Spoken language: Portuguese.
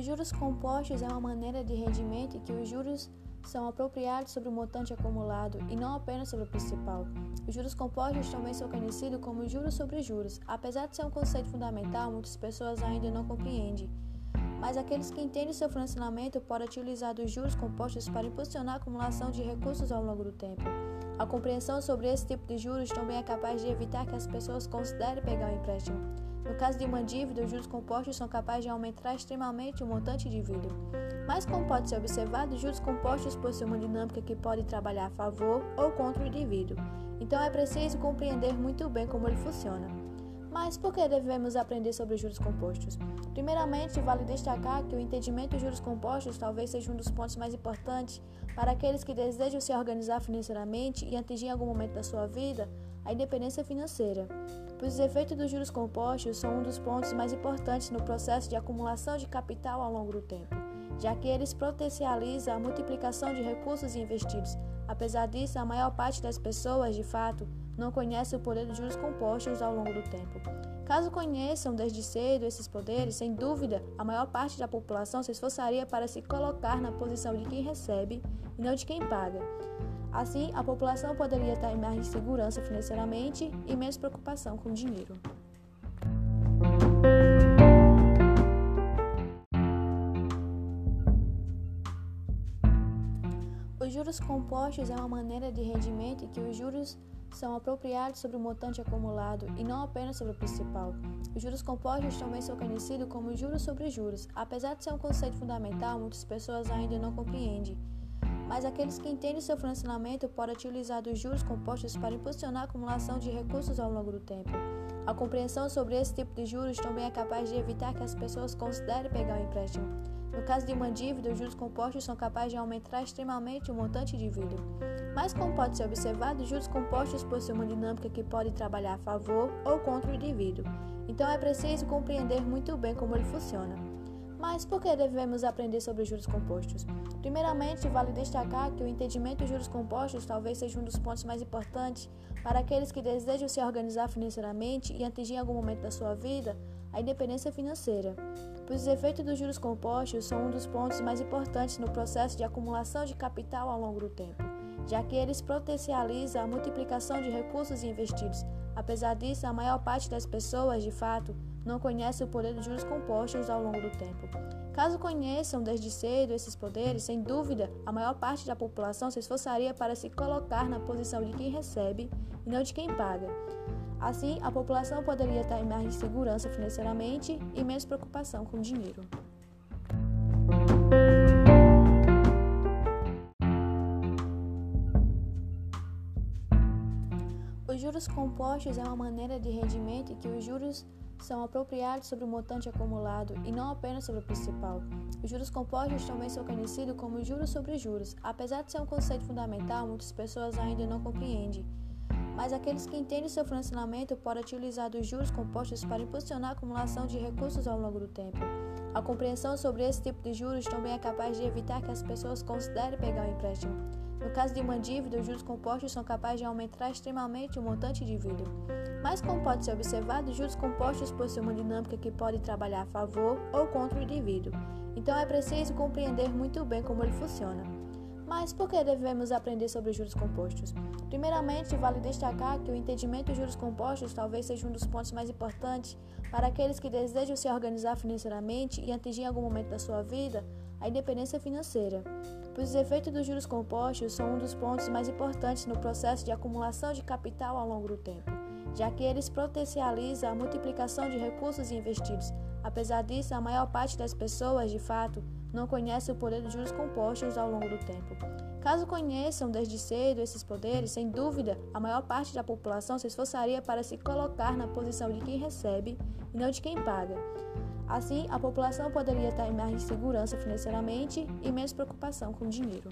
Os juros compostos é uma maneira de rendimento em que os juros são apropriados sobre o montante acumulado e não apenas sobre o principal. Os juros compostos também são conhecidos como juros sobre juros. Apesar de ser um conceito fundamental, muitas pessoas ainda não compreendem. Mas aqueles que entendem seu funcionamento podem utilizar os juros compostos para impulsionar a acumulação de recursos ao longo do tempo. A compreensão sobre esse tipo de juros também é capaz de evitar que as pessoas considerem pegar o um empréstimo. No caso de uma dívida, os juros compostos são capazes de aumentar extremamente o montante de dívida. Mas, como pode ser observado, os juros compostos possuem uma dinâmica que pode trabalhar a favor ou contra o indivíduo. Então, é preciso compreender muito bem como ele funciona. Mas por que devemos aprender sobre os juros compostos? Primeiramente, vale destacar que o entendimento dos juros compostos talvez seja um dos pontos mais importantes para aqueles que desejam se organizar financeiramente e atingir em algum momento da sua vida a independência financeira, pois os efeitos dos juros compostos são um dos pontos mais importantes no processo de acumulação de capital ao longo do tempo, já que eles potencializam a multiplicação de recursos investidos. Apesar disso, a maior parte das pessoas, de fato, não conhece o poder dos juros compostos ao longo do tempo. Caso conheçam desde cedo esses poderes, sem dúvida, a maior parte da população se esforçaria para se colocar na posição de quem recebe e não de quem paga. Assim, a população poderia ter mais segurança financeiramente e menos preocupação com o dinheiro. Os juros compostos é uma maneira de rendimento que os juros são apropriados sobre o montante acumulado e não apenas sobre o principal. Os juros compostos também são conhecidos como juros sobre juros. Apesar de ser um conceito fundamental, muitas pessoas ainda não compreendem mas aqueles que entendem seu funcionamento podem utilizar os juros compostos para impulsionar a acumulação de recursos ao longo do tempo. A compreensão sobre esse tipo de juros também é capaz de evitar que as pessoas considerem pegar um empréstimo. No caso de uma dívida, os juros compostos são capazes de aumentar extremamente o montante de dívida. Mas, como pode ser observado, os juros compostos possuem uma dinâmica que pode trabalhar a favor ou contra o indivíduo. Então, é preciso compreender muito bem como ele funciona. Mas por que devemos aprender sobre os juros compostos? Primeiramente, vale destacar que o entendimento dos juros compostos talvez seja um dos pontos mais importantes para aqueles que desejam se organizar financeiramente e atingir em algum momento da sua vida a independência financeira, pois os efeitos dos juros compostos são um dos pontos mais importantes no processo de acumulação de capital ao longo do tempo, já que eles potencializam a multiplicação de recursos investidos. Apesar disso, a maior parte das pessoas, de fato, não conhece o poder dos juros compostos ao longo do tempo. Caso conheçam desde cedo esses poderes, sem dúvida, a maior parte da população se esforçaria para se colocar na posição de quem recebe e não de quem paga. Assim, a população poderia ter mais segurança financeiramente e menos preocupação com o dinheiro. Os juros compostos é uma maneira de rendimento que os juros são apropriados sobre o montante acumulado e não apenas sobre o principal. Os juros compostos também são conhecidos como juros sobre juros. Apesar de ser um conceito fundamental, muitas pessoas ainda não compreendem. Mas aqueles que entendem seu funcionamento podem utilizar os juros compostos para impulsionar a acumulação de recursos ao longo do tempo. A compreensão sobre esse tipo de juros também é capaz de evitar que as pessoas considerem pegar um empréstimo. No caso de uma dívida, os juros compostos são capazes de aumentar extremamente o montante de dívida. Mas, como pode ser observado, os juros compostos possuem uma dinâmica que pode trabalhar a favor ou contra o indivíduo. Então, é preciso compreender muito bem como ele funciona. Mas por que devemos aprender sobre os juros compostos? Primeiramente, vale destacar que o entendimento dos juros compostos talvez seja um dos pontos mais importantes para aqueles que desejam se organizar financeiramente e atingir em algum momento da sua vida a independência financeira, pois os efeitos dos juros compostos são um dos pontos mais importantes no processo de acumulação de capital ao longo do tempo, já que eles potencializam a multiplicação de recursos investidos. Apesar disso, a maior parte das pessoas, de fato, não conhece o poder dos juros compostos ao longo do tempo. Caso conheçam desde cedo esses poderes, sem dúvida, a maior parte da população se esforçaria para se colocar na posição de quem recebe e não de quem paga. Assim, a população poderia ter mais segurança financeiramente e menos preocupação com o dinheiro.